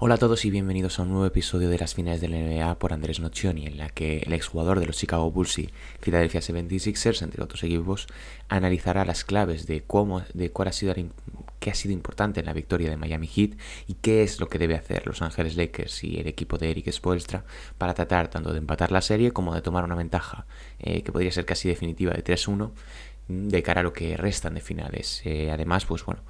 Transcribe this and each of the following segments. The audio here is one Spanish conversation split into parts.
Hola a todos y bienvenidos a un nuevo episodio de las finales de la NBA por Andrés Nocioni, en la que el exjugador de los Chicago Bulls y Philadelphia 76ers, entre otros equipos, analizará las claves de cómo, de cuál ha sido qué ha sido importante en la victoria de Miami Heat y qué es lo que debe hacer Los Ángeles Lakers y el equipo de Eric Spoelstra para tratar tanto de empatar la serie como de tomar una ventaja eh, que podría ser casi definitiva de 3-1 de cara a lo que restan de finales. Eh, además, pues bueno,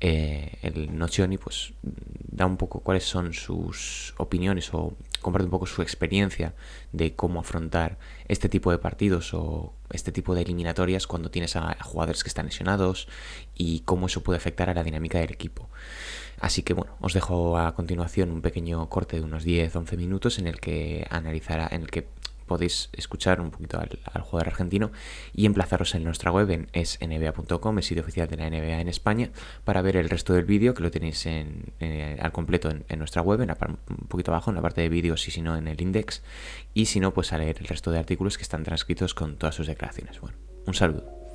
eh, el Nocioni pues da un poco cuáles son sus opiniones o comparte un poco su experiencia de cómo afrontar este tipo de partidos o este tipo de eliminatorias cuando tienes a jugadores que están lesionados y cómo eso puede afectar a la dinámica del equipo. Así que bueno, os dejo a continuación un pequeño corte de unos 10-11 minutos en el que analizará, en el que podéis escuchar un poquito al, jugador argentino y emplazaros en nuestra web en snba.com, el sitio oficial de la NBA en España, para ver el resto del vídeo que lo tenéis en, al completo en, nuestra web, en un poquito abajo, en la parte de vídeos y si no en el index, y si no, pues a leer el resto de artículos que están transcritos con todas sus declaraciones. Bueno, un saludo.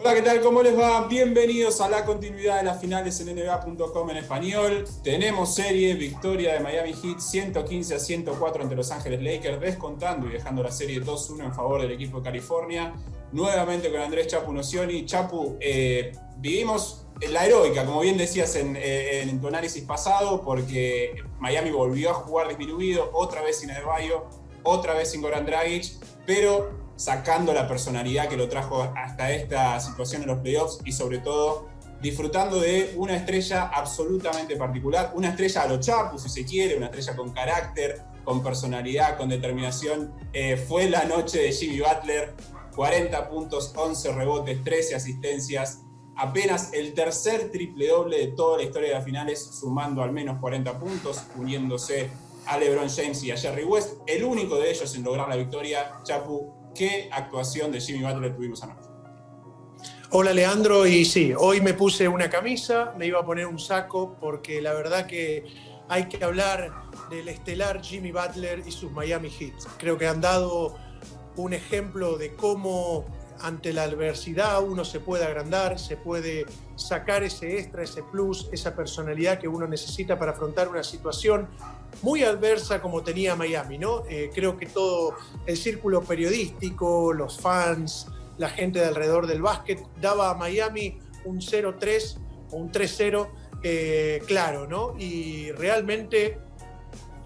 Hola, ¿qué tal? ¿Cómo les va? Bienvenidos a la continuidad de las finales en NBA.com en español. Tenemos serie, victoria de Miami Heat 115 a 104 ante Los Ángeles Lakers, descontando y dejando la serie 2-1 en favor del equipo de California. Nuevamente con Andrés Chapu Nocioni. Chapu, eh, vivimos la heroica, como bien decías en, eh, en, tu análisis pasado, porque Miami volvió a jugar disminuido, otra vez sin Adebayo, otra vez sin Goran Dragic, pero sacando la personalidad que lo trajo hasta esta situación en los playoffs y sobre todo disfrutando de una estrella absolutamente particular, una estrella a lo Chapu, si se quiere, una estrella con carácter, con personalidad, con determinación. Eh, fue la noche de Jimmy Butler, 40 puntos, 11 rebotes, 13 asistencias, apenas el tercer triple doble de toda la historia de las finales, sumando al menos 40 puntos, uniéndose a LeBron James y a Jerry West, el único de ellos en lograr la victoria. Chapu, qué actuación de Jimmy Butler tuvimos anoche. Hola Leandro, y sí, hoy me puse una camisa, me iba a poner un saco, porque la verdad que hay que hablar del estelar Jimmy Butler y sus Miami Heat. Creo que han dado un ejemplo de cómo ante la adversidad uno se puede agrandar, se puede sacar ese extra, ese plus, esa personalidad que uno necesita para afrontar una situación muy adversa como tenía Miami, ¿no? Eh, creo que todo el círculo periodístico, los fans, la gente de alrededor del básquet daba a Miami un 0-3 o un 3-0 eh, claro, ¿no? Y realmente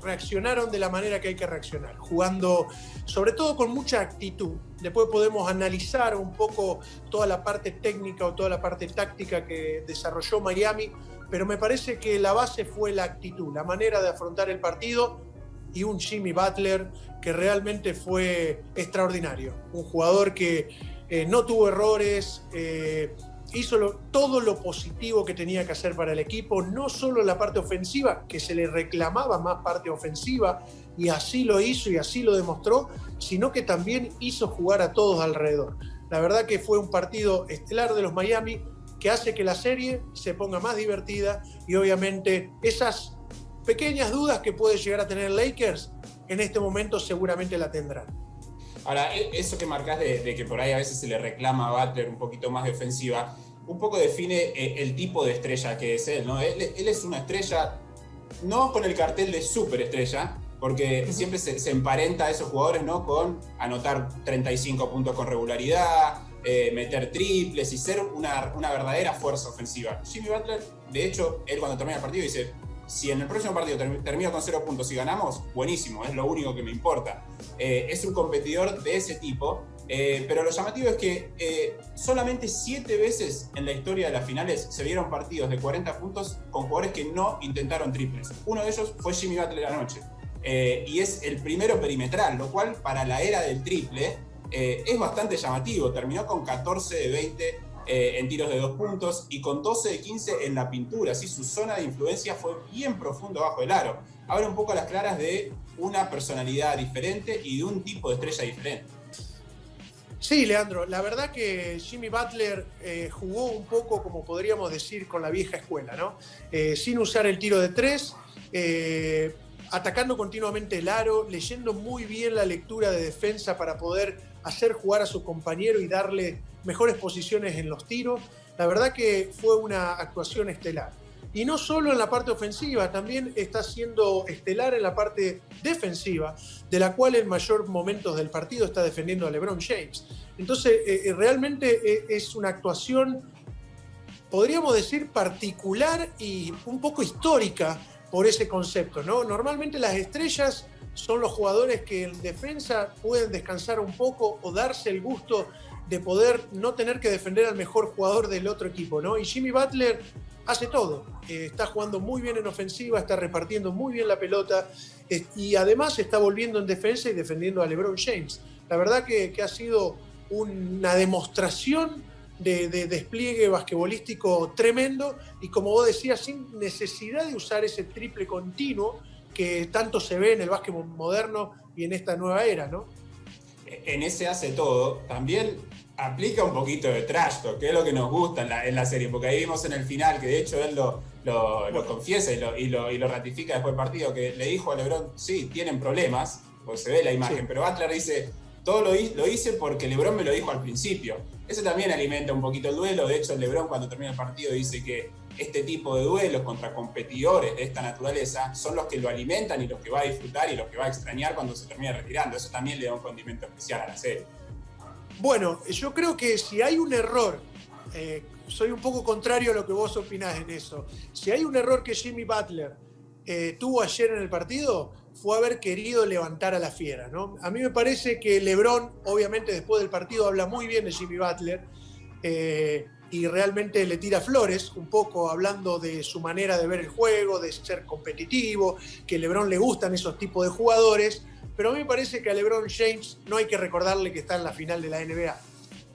reaccionaron de la manera que hay que reaccionar, jugando sobre todo con mucha actitud. Después podemos analizar un poco toda la parte técnica o toda la parte táctica que desarrolló Miami, pero me parece que la base fue la actitud, la manera de afrontar el partido y un Jimmy Butler que realmente fue extraordinario. Un jugador que eh, no tuvo errores, eh, hizo todo lo positivo que tenía que hacer para el equipo, no solo la parte ofensiva, que se le reclamaba más parte ofensiva, y así lo hizo y así lo demostró, sino que también hizo jugar a todos alrededor. La verdad que fue un partido estelar de los Miami que hace que la serie se ponga más divertida y obviamente esas pequeñas dudas que puede llegar a tener Lakers en este momento seguramente la tendrán. Ahora, e, eso que marcas de, que por ahí a veces se le reclama a Butler un poquito más defensiva, un poco define eh, el tipo de estrella que es él, ¿no? Él, es una estrella, no con el cartel de superestrella, porque siempre se, emparenta a esos jugadores, ¿no? Con anotar 35 puntos con regularidad, eh, meter triples y ser una, una verdadera fuerza ofensiva. Jimmy Butler, de hecho, él cuando termina el partido dice, si en el próximo partido termino con cero puntos y ganamos, buenísimo, es lo único que me importa. Eh, es un competidor de ese tipo, eh, pero lo llamativo es que eh, solamente siete veces en la historia de las finales se vieron partidos de 40 puntos con jugadores que no intentaron triples. Uno de ellos fue Jimmy Butler anoche. y es el primero perimetral, lo cual para la era del triple es bastante llamativo. Terminó con 14 de 20 eh, en tiros de dos puntos y con 12 de 15 en la pintura. ¿sí? Su zona de influencia fue bien profundo bajo el aro. Abre un poco las claras de una personalidad diferente y de un tipo de estrella diferente. Sí, Leandro, la verdad que Jimmy Butler eh, jugó un poco, como podríamos decir, con la vieja escuela, ¿no? Eh, sin usar el tiro de tres, atacando continuamente el aro, leyendo muy bien la lectura de defensa para poder hacer jugar a su compañero y darle mejores posiciones en los tiros. La verdad que fue una actuación estelar. Y no solo en la parte ofensiva, también está siendo estelar en la parte defensiva, de la cual en mayor momentos del partido está defendiendo a LeBron James. Entonces, eh, eh, realmente eh, es una actuación, podríamos decir, particular y un poco histórica por ese concepto. ¿no? Normalmente las estrellas son los jugadores que en defensa pueden descansar un poco o darse el gusto de poder no tener que defender al mejor jugador del otro equipo, ¿no? Y Jimmy Butler hace todo. Eh, está jugando muy bien en ofensiva, está repartiendo muy bien la pelota y además está volviendo en defensa y defendiendo a LeBron James. La verdad que, ha sido una demostración de, despliegue basquetbolístico tremendo y como vos decías, sin necesidad de usar ese triple continuo que tanto se ve en el básquetbol moderno y en esta nueva era, ¿no? En ese hace todo, también aplica un poquito de trash talk, que es lo que nos gusta en la, serie, porque ahí vimos en el final, que de hecho él lo, lo, confiesa y lo, y lo, ratifica después del partido, que le dijo a Lebron, sí, tienen problemas, pues se ve la imagen, pero Butler dice, todo lo, lo, hice porque Lebron me lo dijo al principio. Eso también alimenta un poquito el duelo, de hecho Lebron cuando termina el partido dice que este tipo de duelos contra competidores de esta naturaleza son los que lo alimentan y los que va a disfrutar y los que va a extrañar cuando se termine retirando. Eso también le da un condimento especial a la serie. Bueno, yo creo que si hay un error, eh, soy un poco contrario a lo que vos opinás en eso. Si hay un error que Jimmy Butler eh, tuvo ayer en el partido, fue haber querido levantar a la fiera. ¿no? A mí me parece que LeBron, obviamente después del partido, habla muy bien de Jimmy Butler eh, y realmente le tira flores, un poco hablando de su manera de ver el juego, de ser competitivo, que LeBron le gustan esos tipos de jugadores pero a mí me parece que a LeBron James no hay que recordarle que está en la final de la NBA.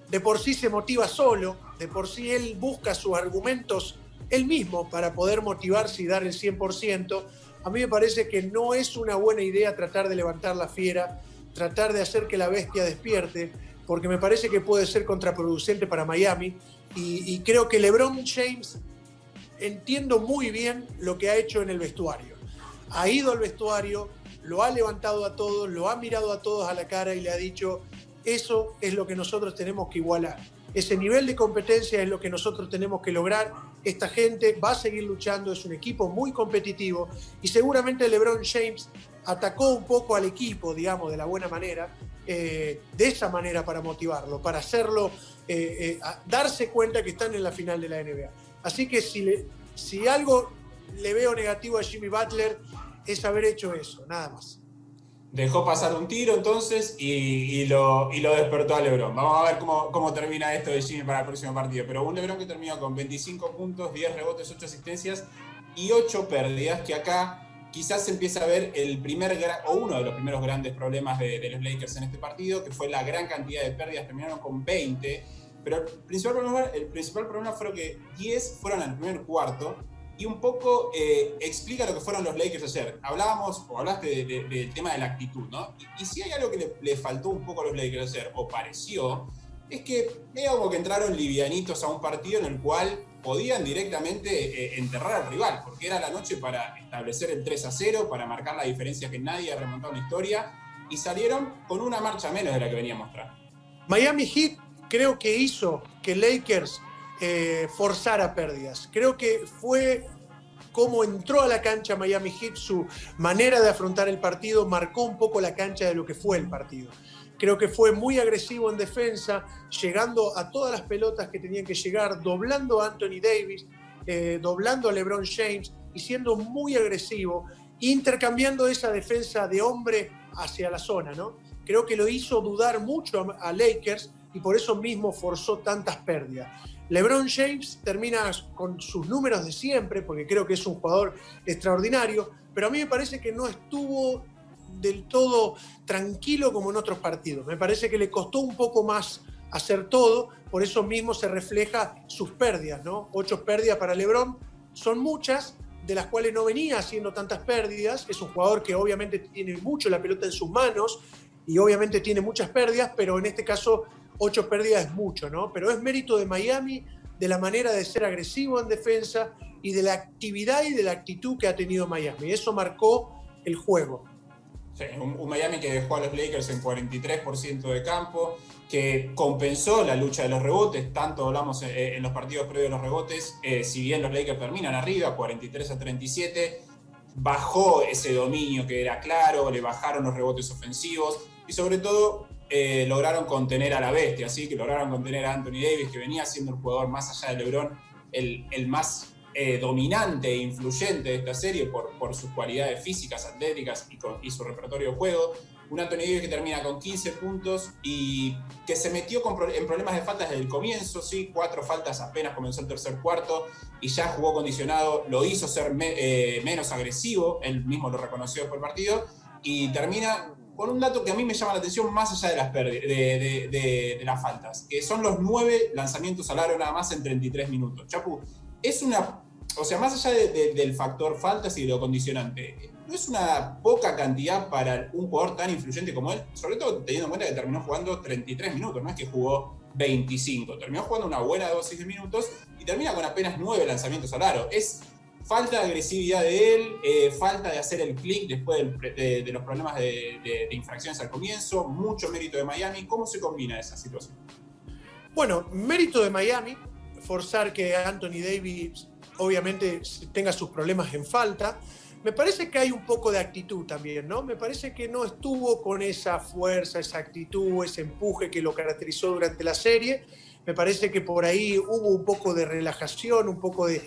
De por sí se motiva solo, de por sí él busca sus argumentos él mismo para poder motivarse y dar el 100%. A mí me parece que no es una buena idea tratar de levantar la fiera, tratar de hacer que la bestia despierte, porque me parece que puede ser contraproducente para Miami. Y, y creo que LeBron James entiendo muy bien lo que ha hecho en el vestuario. Ha ido al vestuario, lo ha levantado a todos, lo ha mirado a todos a la cara y le ha dicho, eso es lo que nosotros tenemos que igualar. Ese nivel de competencia es lo que nosotros tenemos que lograr. Esta gente va a seguir luchando, es un equipo muy competitivo y seguramente LeBron James atacó un poco al equipo, digamos, de la buena manera, eh, de esa manera para motivarlo, para hacerlo, eh, eh, darse cuenta que están en la final de la NBA. Así que si, si algo le veo negativo a Jimmy Butler es haber hecho eso, nada más. Dejó pasar un tiro entonces y, lo, despertó a Lebron. Vamos a ver cómo, termina esto de Jimmy para el próximo partido. Pero un Lebron que terminó con 25 puntos, 10 rebotes, 8 asistencias y 8 pérdidas, que acá quizás se empieza a ver el primer o uno de los primeros grandes problemas de, de, los Lakers en este partido, que fue la gran cantidad de pérdidas, terminaron con 20. Pero el principal problema, el principal problema fue que 10 fueron al primer cuarto y un poco eh, explica lo que fueron los Lakers ayer. Hablábamos, o hablaste del tema de la actitud, ¿no? Y, si hay algo que le, faltó un poco a los Lakers ayer, o pareció, es que medio como que entraron livianitos a un partido en el cual podían directamente eh, enterrar al rival, porque era la noche para establecer el 3 a 0, para marcar la diferencia que nadie ha remontado en la historia, y salieron con una marcha menos de la que venía a mostrar. Miami Heat creo que hizo que Lakers eh, forzar a pérdidas. Creo que fue como entró a la cancha Miami Heat, su manera de afrontar el partido marcó un poco la cancha de lo que fue el partido. Creo que fue muy agresivo en defensa, llegando a todas las pelotas que tenían que llegar, doblando a Anthony Davis, eh, doblando a LeBron James y siendo muy agresivo, intercambiando esa defensa de hombre hacia la zona, ¿no? Creo que lo hizo dudar mucho a Lakers y por eso mismo forzó tantas pérdidas. LeBron James termina con sus números de siempre, porque creo que es un jugador extraordinario, pero a mí me parece que no estuvo del todo tranquilo como en otros partidos. Me parece que le costó un poco más hacer todo, por eso mismo se refleja sus pérdidas, ¿no? Ocho pérdidas para LeBron son muchas, de las cuales no venía haciendo tantas pérdidas. Es un jugador que obviamente tiene mucho la pelota en sus manos y obviamente tiene muchas pérdidas, pero en este caso ocho pérdidas es mucho, ¿no? Pero es mérito de Miami, de la manera de ser agresivo en defensa y de la actividad y de la actitud que ha tenido Miami. Eso marcó el juego. Un, Miami que dejó a los Lakers en 43% de campo, que compensó la lucha de los rebotes, tanto hablamos eh, en los partidos previos de los rebotes, eh, si bien los Lakers terminan arriba, 43 a 37, bajó ese dominio que era claro, le bajaron los rebotes ofensivos y sobre todo eh, lograron contener a la bestia, así que lograron contener a Anthony Davis, que venía siendo el jugador más allá de LeBron, el, el más dominante e influyente de esta serie por, por sus cualidades físicas, atléticas y, y su repertorio de juego. Un Anthony Davis que termina con 15 puntos y que se metió en problemas de faltas desde el comienzo, sí, cuatro faltas apenas comenzó el tercer cuarto y ya jugó condicionado, lo hizo ser eh, menos agresivo, él mismo lo reconoció por el partido, y termina con un dato que a mí me llama la atención más allá de las, de, las faltas, que son los nueve lanzamientos al aro nada más en 33 minutos. Chapu, es una, o sea, más allá del factor faltas y de lo condicionante, no es una poca cantidad para un jugador tan influyente como él, sobre todo teniendo en cuenta que terminó jugando 33 minutos, no es que jugó 25, terminó jugando una buena dosis de minutos y termina con apenas 9 lanzamientos al aro. Es falta de agresividad de él, eh, falta de hacer el clic después de, los problemas de, infracciones al comienzo, mucho mérito de Miami. ¿Cómo se combina esa situación? Bueno, mérito de Miami, forzar que Anthony Davis obviamente tenga sus problemas en falta. Me parece que hay un poco de actitud también, ¿no? Me parece que no estuvo con esa fuerza, esa actitud, ese empuje que lo caracterizó durante la serie. Me parece que por ahí hubo un poco de relajación, un poco de,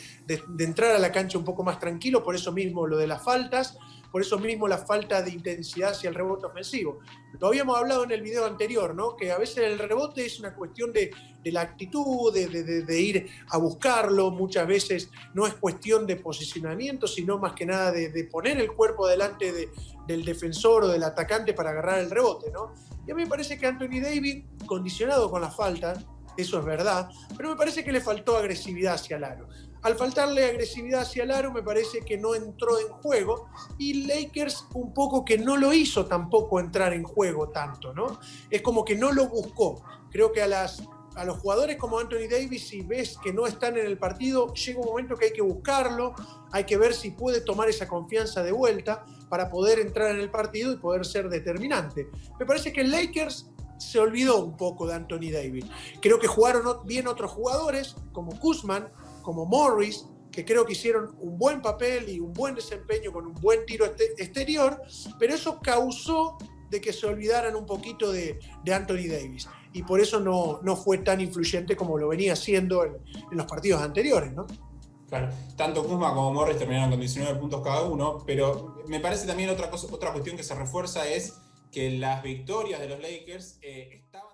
entrar a la cancha un poco más tranquilo, por eso mismo lo de las faltas por eso mismo la falta de intensidad hacia el rebote ofensivo. Lo habíamos hablado en el video anterior, ¿no? que a veces el rebote es una cuestión de, la actitud, de, ir a buscarlo, muchas veces no es cuestión de posicionamiento, sino más que nada de, poner el cuerpo delante del defensor o del atacante para agarrar el rebote. ¿no? Y a mí me parece que Anthony David, condicionado con la falta, eso es verdad, pero me parece que le faltó agresividad hacia el aro. Al faltarle agresividad hacia el aro, me parece que no entró en juego y Lakers un poco que no lo hizo tampoco entrar en juego tanto, ¿no? Es como que no lo buscó. Creo que a, las, a los jugadores como Anthony Davis, si ves que no están en el partido, llega un momento que hay que buscarlo, hay que ver si puede tomar esa confianza de vuelta para poder entrar en el partido y poder ser determinante. Me parece que Lakers se olvidó un poco de Anthony Davis. Creo que jugaron bien otros jugadores, como Kuzman, como Morris, que creo que hicieron un buen papel y un buen desempeño con un buen tiro exterior, pero eso causó de que se olvidaran un poquito de, Anthony Davis. Y por eso no, no, fue tan influyente como lo venía siendo en, los partidos anteriores, ¿no? Claro, tanto Kuzma como Morris terminaron con 19 puntos cada uno, pero me parece también otra, otra cuestión que se refuerza es que las victorias de los Lakers eh, estaban